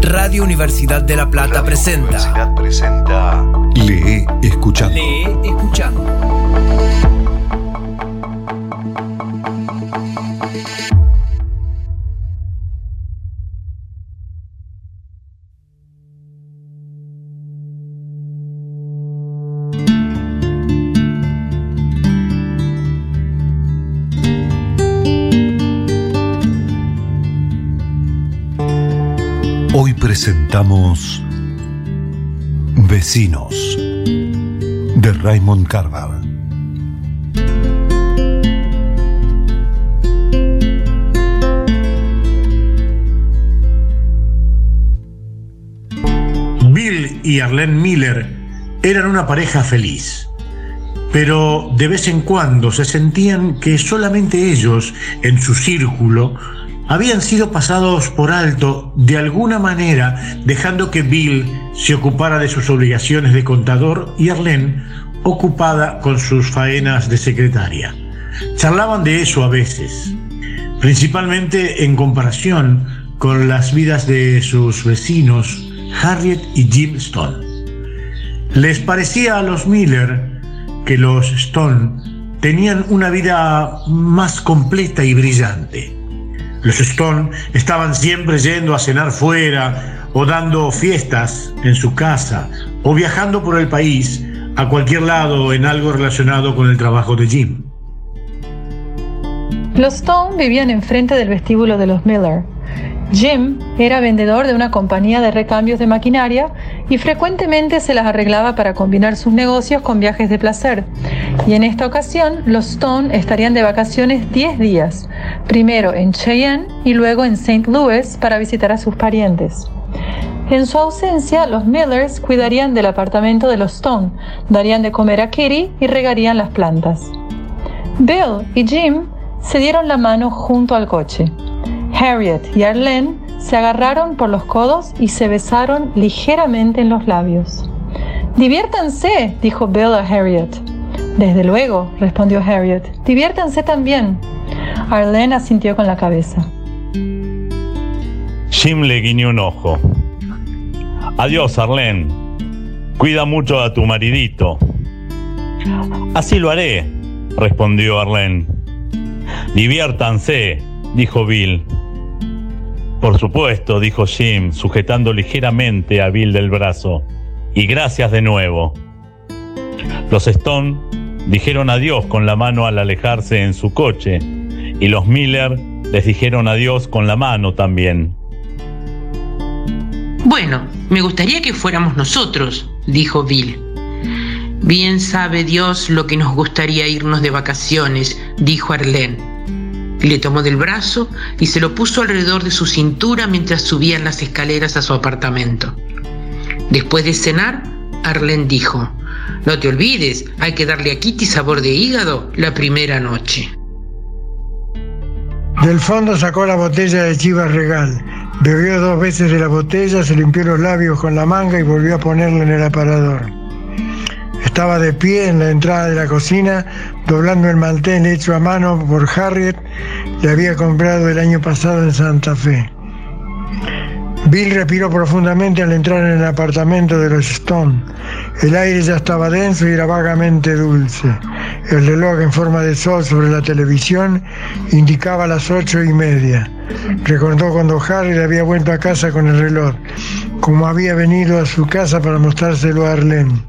Radio Universidad de La Plata presenta. Universidad presenta. Lee escuchando. Lee escuchando. Presentamos Vecinos de Raymond Carver. Bill y Arlene Miller eran una pareja feliz, pero de vez en cuando se sentían que solamente ellos, en su círculo, habían sido pasados por alto de alguna manera, dejando que Bill se ocupara de sus obligaciones de contador y Arlene ocupada con sus faenas de secretaria. Charlaban de eso a veces, principalmente en comparación con las vidas de sus vecinos Harriet y Jim Stone. Les parecía a los Miller que los Stone tenían una vida más completa y brillante. Los Stone estaban siempre yendo a cenar fuera o dando fiestas en su casa o viajando por el país a cualquier lado en algo relacionado con el trabajo de Jim. Los Stone vivían enfrente del vestíbulo de los Miller. Jim era vendedor de una compañía de recambios de maquinaria y frecuentemente se las arreglaba para combinar sus negocios con viajes de placer. Y en esta ocasión, los Stone estarían de vacaciones 10 días, primero en Cheyenne y luego en St. Louis para visitar a sus parientes. En su ausencia, los Millers cuidarían del apartamento de los Stone, darían de comer a Kitty y regarían las plantas. Bill y Jim se dieron la mano junto al coche. Harriet y Arlene se agarraron por los codos y se besaron ligeramente en los labios. Diviértanse, dijo Bill a Harriet. Desde luego, respondió Harriet. Diviértanse también. Arlene asintió con la cabeza. Jim le guiñó un ojo. Adiós, Arlene. Cuida mucho a tu maridito. Así lo haré, respondió Arlene. Diviértanse, dijo Bill. Por supuesto, dijo Jim, sujetando ligeramente a Bill del brazo. Y gracias de nuevo. Los Stone dijeron adiós con la mano al alejarse en su coche, y los Miller les dijeron adiós con la mano también. Bueno, me gustaría que fuéramos nosotros, dijo Bill. Bien sabe Dios lo que nos gustaría irnos de vacaciones, dijo Arlene. Le tomó del brazo y se lo puso alrededor de su cintura mientras subían las escaleras a su apartamento. Después de cenar, Arlene dijo, no te olvides, hay que darle a Kitty sabor de hígado la primera noche. Del fondo sacó la botella de Chivas Regal. Bebió dos veces de la botella, se limpió los labios con la manga y volvió a ponerla en el aparador. Estaba de pie en la entrada de la cocina, doblando el mantel hecho a mano por Harriet, le había comprado el año pasado en Santa Fe. Bill respiró profundamente al entrar en el apartamento de los Stone. El aire ya estaba denso y era vagamente dulce. El reloj en forma de sol sobre la televisión indicaba las ocho y media. Recordó cuando Harry había vuelto a casa con el reloj, como había venido a su casa para mostrárselo a Arlene,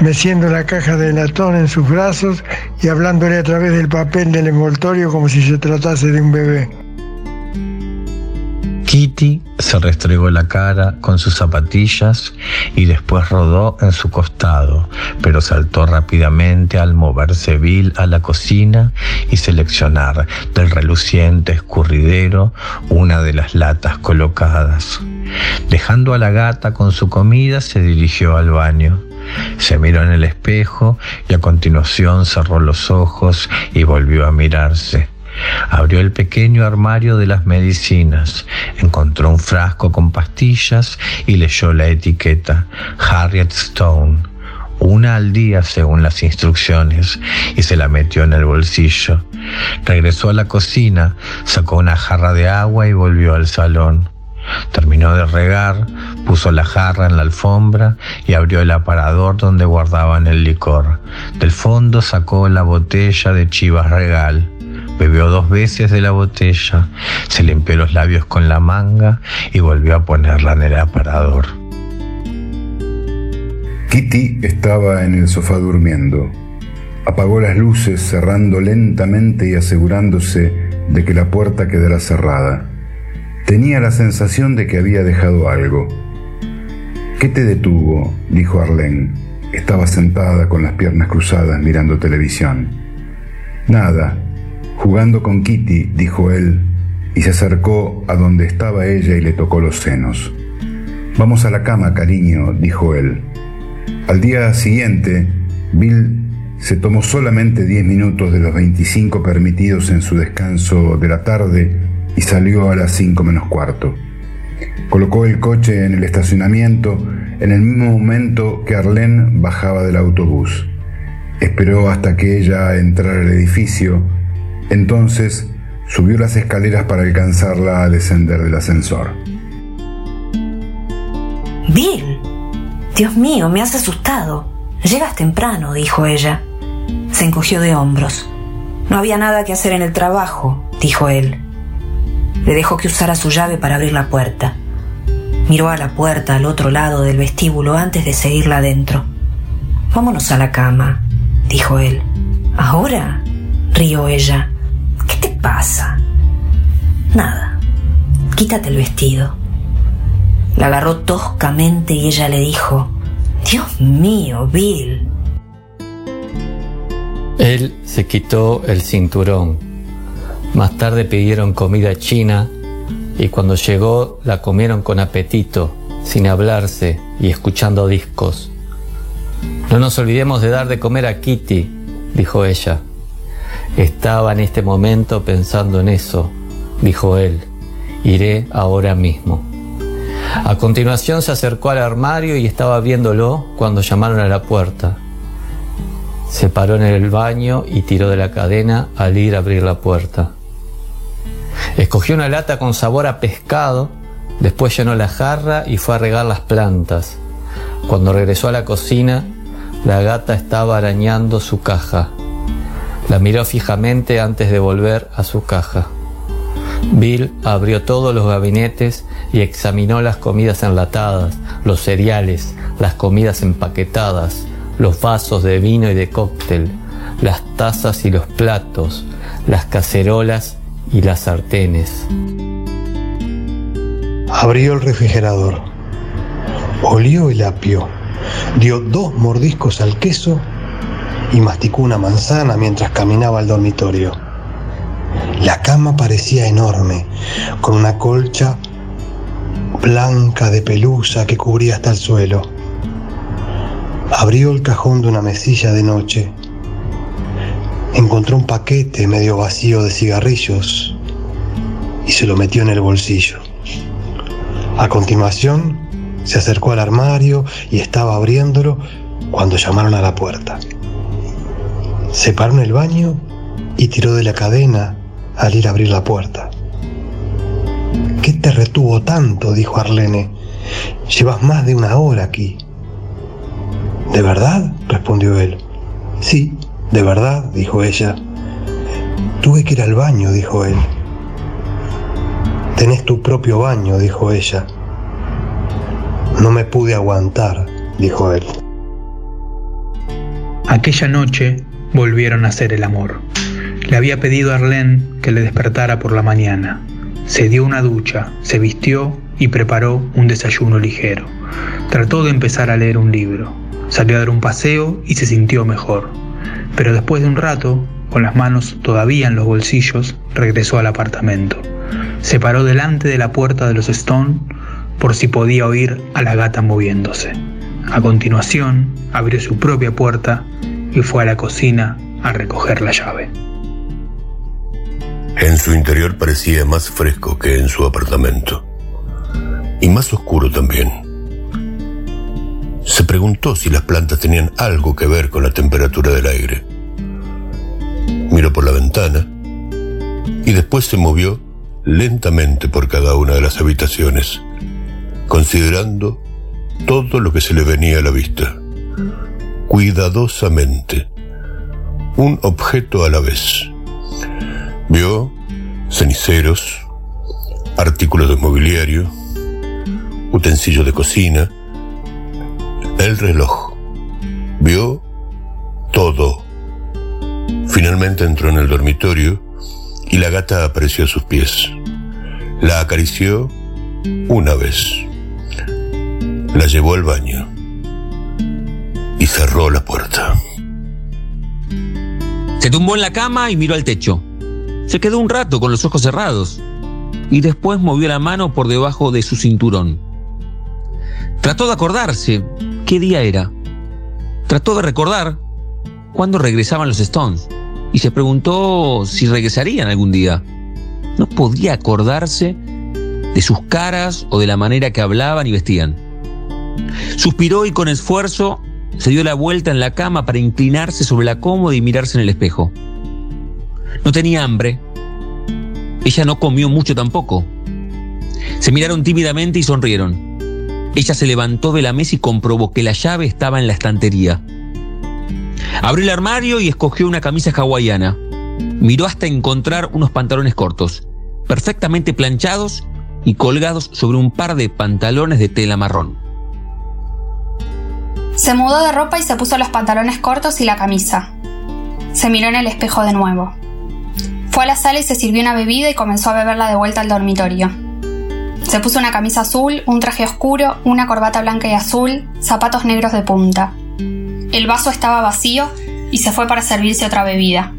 meciendo la caja de latón en sus brazos y hablándole a través del papel del envoltorio como si se tratase de un bebé. Kitty se restregó la cara con sus zapatillas y después rodó en su costado, pero saltó rápidamente al moverse Bill a la cocina y seleccionar del reluciente escurridero una de las latas colocadas. Dejando a la gata con su comida, se dirigió al baño. Se miró en el espejo y a continuación cerró los ojos y volvió a mirarse. Abrió el pequeño armario de las medicinas, encontró un frasco con pastillas y leyó la etiqueta Harriet Stone, una al día según las instrucciones, y se la metió en el bolsillo. Regresó a la cocina, sacó una jarra de agua y volvió al salón. Terminó de regar, puso la jarra en la alfombra y abrió el aparador donde guardaban el licor. Del fondo sacó la botella de Chivas Regal. Bebió dos veces de la botella, se limpió los labios con la manga y volvió a ponerla en el aparador. Kitty estaba en el sofá durmiendo. Apagó las luces cerrando lentamente y asegurándose de que la puerta quedara cerrada. Tenía la sensación de que había dejado algo. ¿Qué te detuvo? dijo Arlene. Estaba sentada con las piernas cruzadas mirando televisión. Nada, jugando con Kitty, dijo él, y se acercó a donde estaba ella y le tocó los senos. Vamos a la cama, cariño, dijo él. Al día siguiente, Bill se tomó solamente 10 minutos de los 25 permitidos en su descanso de la tarde y salió a las 5 menos cuarto. Colocó el coche en el estacionamiento en el mismo momento que Arlene bajaba del autobús. Esperó hasta que ella entrara al edificio, entonces subió las escaleras para alcanzarla a descender del ascensor. Bill, Dios mío, me has asustado. Llegas temprano, dijo ella. Se encogió de hombros. No había nada que hacer en el trabajo, dijo él. Le dejó que usara su llave para abrir la puerta. Miró a la puerta al otro lado del vestíbulo antes de seguirla adentro. Vámonos a la cama, dijo él. ¿Ahora? rió ella. ¿Qué te pasa? Nada. Quítate el vestido. La agarró toscamente y ella le dijo, Dios mío, Bill. Él se quitó el cinturón. Más tarde pidieron comida china y cuando llegó la comieron con apetito, sin hablarse y escuchando discos. No nos olvidemos de dar de comer a Kitty, dijo ella. Estaba en este momento pensando en eso, dijo él. Iré ahora mismo. A continuación se acercó al armario y estaba viéndolo cuando llamaron a la puerta. Se paró en el baño y tiró de la cadena al ir a abrir la puerta. Escogió una lata con sabor a pescado, después llenó la jarra y fue a regar las plantas. Cuando regresó a la cocina, la gata estaba arañando su caja. La miró fijamente antes de volver a su caja. Bill abrió todos los gabinetes y examinó las comidas enlatadas, los cereales, las comidas empaquetadas, los vasos de vino y de cóctel, las tazas y los platos, las cacerolas y las sartenes. Abrió el refrigerador, olió el apio, dio dos mordiscos al queso y masticó una manzana mientras caminaba al dormitorio. La cama parecía enorme, con una colcha blanca de pelusa que cubría hasta el suelo. Abrió el cajón de una mesilla de noche. Encontró un paquete medio vacío de cigarrillos y se lo metió en el bolsillo. A continuación, se acercó al armario y estaba abriéndolo cuando llamaron a la puerta. Se paró en el baño y tiró de la cadena al ir a abrir la puerta. ¿Qué te retuvo tanto? dijo Arlene. Llevas más de una hora aquí. ¿De verdad? respondió él. Sí, de verdad, dijo ella. Tuve que ir al baño, dijo él. Tenés tu propio baño, dijo ella. No me pude aguantar, dijo él. Aquella noche volvieron a hacer el amor. Le había pedido a Arlene que le despertara por la mañana. Se dio una ducha, se vistió y preparó un desayuno ligero. Trató de empezar a leer un libro. Salió a dar un paseo y se sintió mejor. Pero después de un rato, con las manos todavía en los bolsillos, regresó al apartamento. Se paró delante de la puerta de los Stone por si podía oír a la gata moviéndose. A continuación, abrió su propia puerta y fue a la cocina a recoger la llave. En su interior parecía más fresco que en su apartamento. Y más oscuro también. Se preguntó si las plantas tenían algo que ver con la temperatura del aire. Miró por la ventana y después se movió lentamente por cada una de las habitaciones, considerando todo lo que se le venía a la vista, cuidadosamente, un objeto a la vez. Vio ceniceros, artículos de mobiliario, utensilios de cocina, el reloj. Vio todo. Finalmente entró en el dormitorio y la gata apareció a sus pies. La acarició una vez. La llevó al baño y cerró la puerta. Se tumbó en la cama y miró al techo. Se quedó un rato con los ojos cerrados y después movió la mano por debajo de su cinturón. Trató de acordarse qué día era. Trató de recordar cuándo regresaban los Stones y se preguntó si regresarían algún día. No podía acordarse de sus caras o de la manera que hablaban y vestían. Suspiró y con esfuerzo se dio la vuelta en la cama para inclinarse sobre la cómoda y mirarse en el espejo. No tenía hambre. Ella no comió mucho tampoco. Se miraron tímidamente y sonrieron. Ella se levantó de la mesa y comprobó que la llave estaba en la estantería. Abrió el armario y escogió una camisa hawaiana. Miró hasta encontrar unos pantalones cortos, perfectamente planchados y colgados sobre un par de pantalones de tela marrón. Se mudó de ropa y se puso los pantalones cortos y la camisa. Se miró en el espejo de nuevo. Fue a la sala y se sirvió una bebida y comenzó a beberla de vuelta al dormitorio. Se puso una camisa azul, un traje oscuro, una corbata blanca y azul, zapatos negros de punta. El vaso estaba vacío y se fue para servirse otra bebida.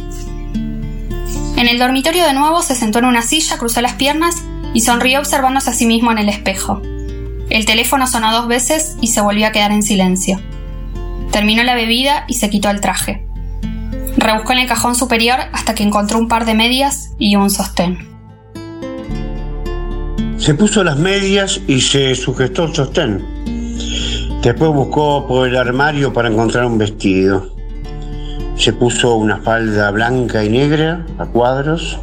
En el dormitorio de nuevo se sentó en una silla, cruzó las piernas y sonrió observándose a sí mismo en el espejo. El teléfono sonó dos veces y se volvió a quedar en silencio. Terminó la bebida y se quitó el traje. Rebuscó en el cajón superior hasta que encontró un par de medias y un sostén. Se puso las medias y se sujetó el sostén. Después buscó por el armario para encontrar un vestido. Se puso una falda blanca y negra a cuadros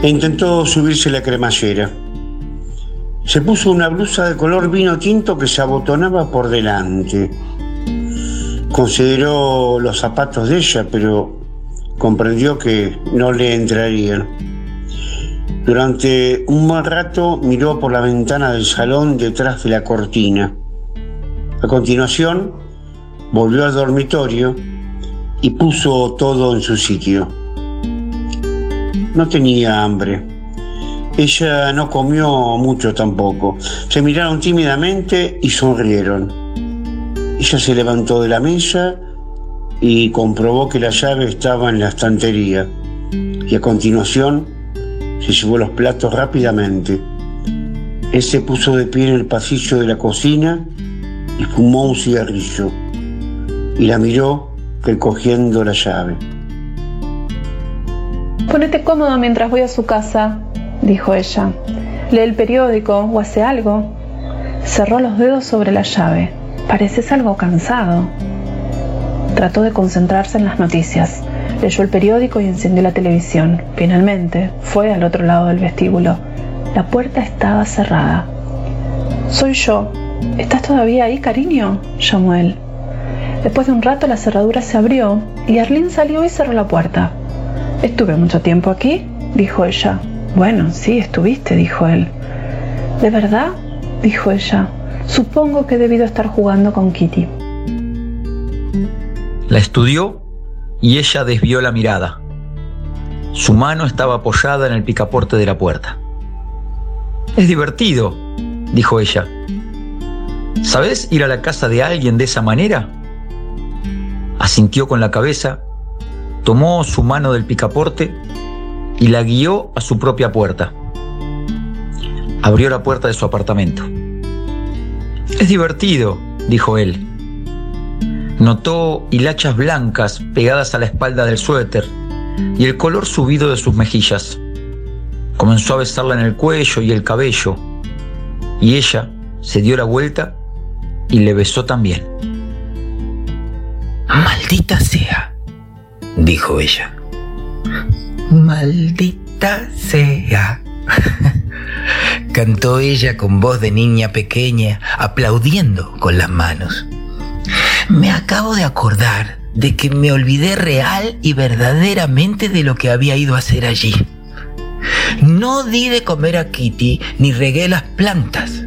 e intentó subirse la cremallera. Se puso una blusa de color vino tinto que se abotonaba por delante. Consideró los zapatos de ella, pero comprendió que no le entrarían. Durante un buen rato miró por la ventana del salón detrás de la cortina. A continuación, volvió al dormitorio y puso todo en su sitio. No tenía hambre. Ella no comió mucho tampoco. Se miraron tímidamente y sonrieron. Ella se levantó de la mesa y comprobó que la llave estaba en la estantería. Y a continuación se llevó los platos rápidamente. Él se puso de pie en el pasillo de la cocina y fumó un cigarrillo. Y la miró recogiendo la llave. Ponete cómodo mientras voy a su casa, dijo ella. Lee el periódico o hace algo. Cerró los dedos sobre la llave. Pareces algo cansado. Trató de concentrarse en las noticias. Leyó el periódico y encendió la televisión. Finalmente, fue al otro lado del vestíbulo. La puerta estaba cerrada. Soy yo. ¿Estás todavía ahí, cariño? llamó él. Después de un rato la cerradura se abrió y Arlene salió y cerró la puerta. Estuve mucho tiempo aquí, dijo ella. Bueno, sí, estuviste, dijo él. ¿De verdad? dijo ella. Supongo que he debido estar jugando con Kitty. La estudió y ella desvió la mirada. Su mano estaba apoyada en el picaporte de la puerta. Es divertido, dijo ella. ¿Sabes ir a la casa de alguien de esa manera? Asintió con la cabeza, tomó su mano del picaporte y la guió a su propia puerta. Abrió la puerta de su apartamento. Es divertido, dijo él. Notó hilachas blancas pegadas a la espalda del suéter y el color subido de sus mejillas. Comenzó a besarla en el cuello y el cabello, y ella se dio la vuelta y le besó también. Maldita sea, dijo ella. Maldita sea. cantó ella con voz de niña pequeña, aplaudiendo con las manos. Me acabo de acordar de que me olvidé real y verdaderamente de lo que había ido a hacer allí. No di de comer a Kitty ni regué las plantas.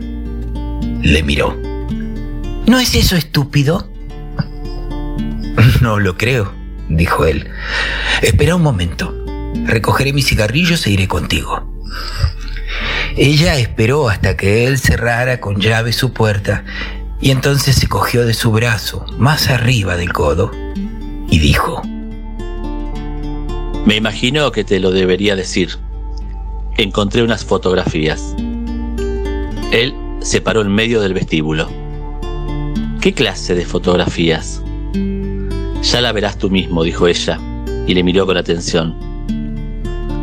Le miró. ¿No es eso estúpido? No lo creo, dijo él. Espera un momento. Recogeré mis cigarrillos e iré contigo. Ella esperó hasta que él cerrara con llave su puerta y entonces se cogió de su brazo, más arriba del codo, y dijo, Me imagino que te lo debería decir. Encontré unas fotografías. Él se paró en medio del vestíbulo. ¿Qué clase de fotografías? Ya la verás tú mismo, dijo ella, y le miró con atención.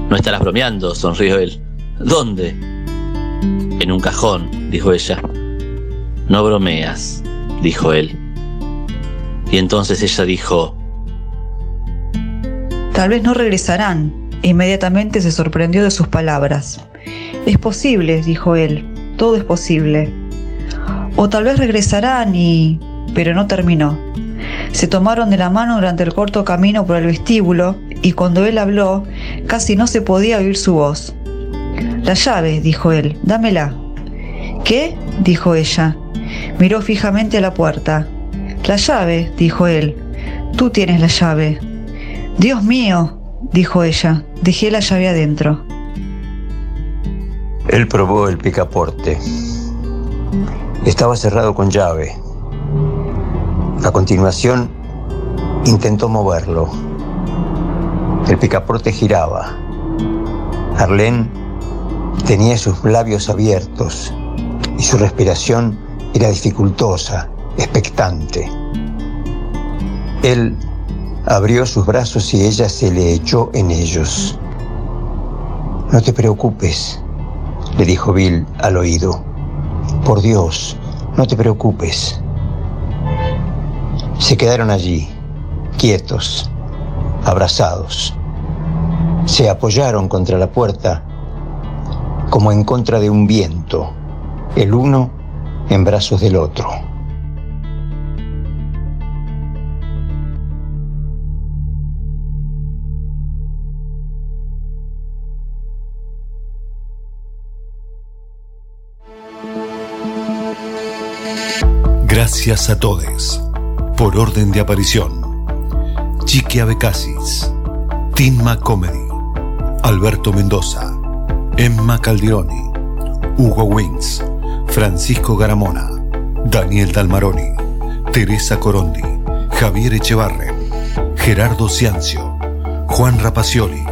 No estarás bromeando, sonrió él. ¿Dónde? En un cajón, dijo ella. No bromeas, dijo él. Y entonces ella dijo, Tal vez no regresarán. Inmediatamente se sorprendió de sus palabras. Es posible, dijo él, todo es posible. O tal vez regresarán y... pero no terminó. Se tomaron de la mano durante el corto camino por el vestíbulo y cuando él habló casi no se podía oír su voz. La llave, dijo él, dámela. ¿Qué? dijo ella. Miró fijamente la puerta. La llave, dijo él. Tú tienes la llave. Dios mío, dijo ella. Dejé la llave adentro. Él probó el picaporte. Estaba cerrado con llave. A continuación, intentó moverlo. El picaporte giraba. Arlene tenía sus labios abiertos y su respiración era dificultosa, expectante. Él abrió sus brazos y ella se le echó en ellos. No te preocupes, le dijo Bill al oído. Por Dios, no te preocupes. Se quedaron allí, quietos, abrazados. Se apoyaron contra la puerta como en contra de un viento, el uno en brazos del otro. Gracias a todos. Por orden de aparición. Chiqui Abecasis. Tinma Comedy. Alberto Mendoza. Emma Calderoni. Hugo Wings. Francisco Garamona. Daniel Dalmaroni. Teresa Corondi. Javier Echevarren. Gerardo Ciancio. Juan Rapacioli.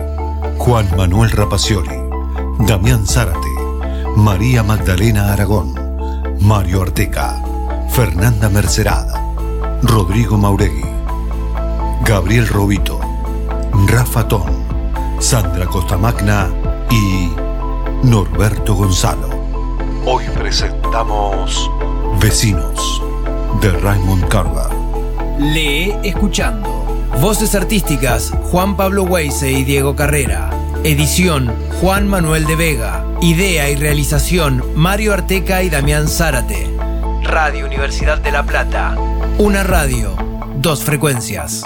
Juan Manuel Rapacioli. Damián Zárate. María Magdalena Aragón. Mario Arteca. Fernanda Mercerada, Rodrigo Mauregui, Gabriel Robito, Rafa Ton, Sandra Costamagna y Norberto Gonzalo. Hoy presentamos Vecinos de Raymond Carver. Lee escuchando. Voces artísticas Juan Pablo Weise y Diego Carrera. Edición Juan Manuel de Vega. Idea y realización Mario Arteca y Damián Zárate. Radio Universidad de La Plata. Una radio, dos frecuencias.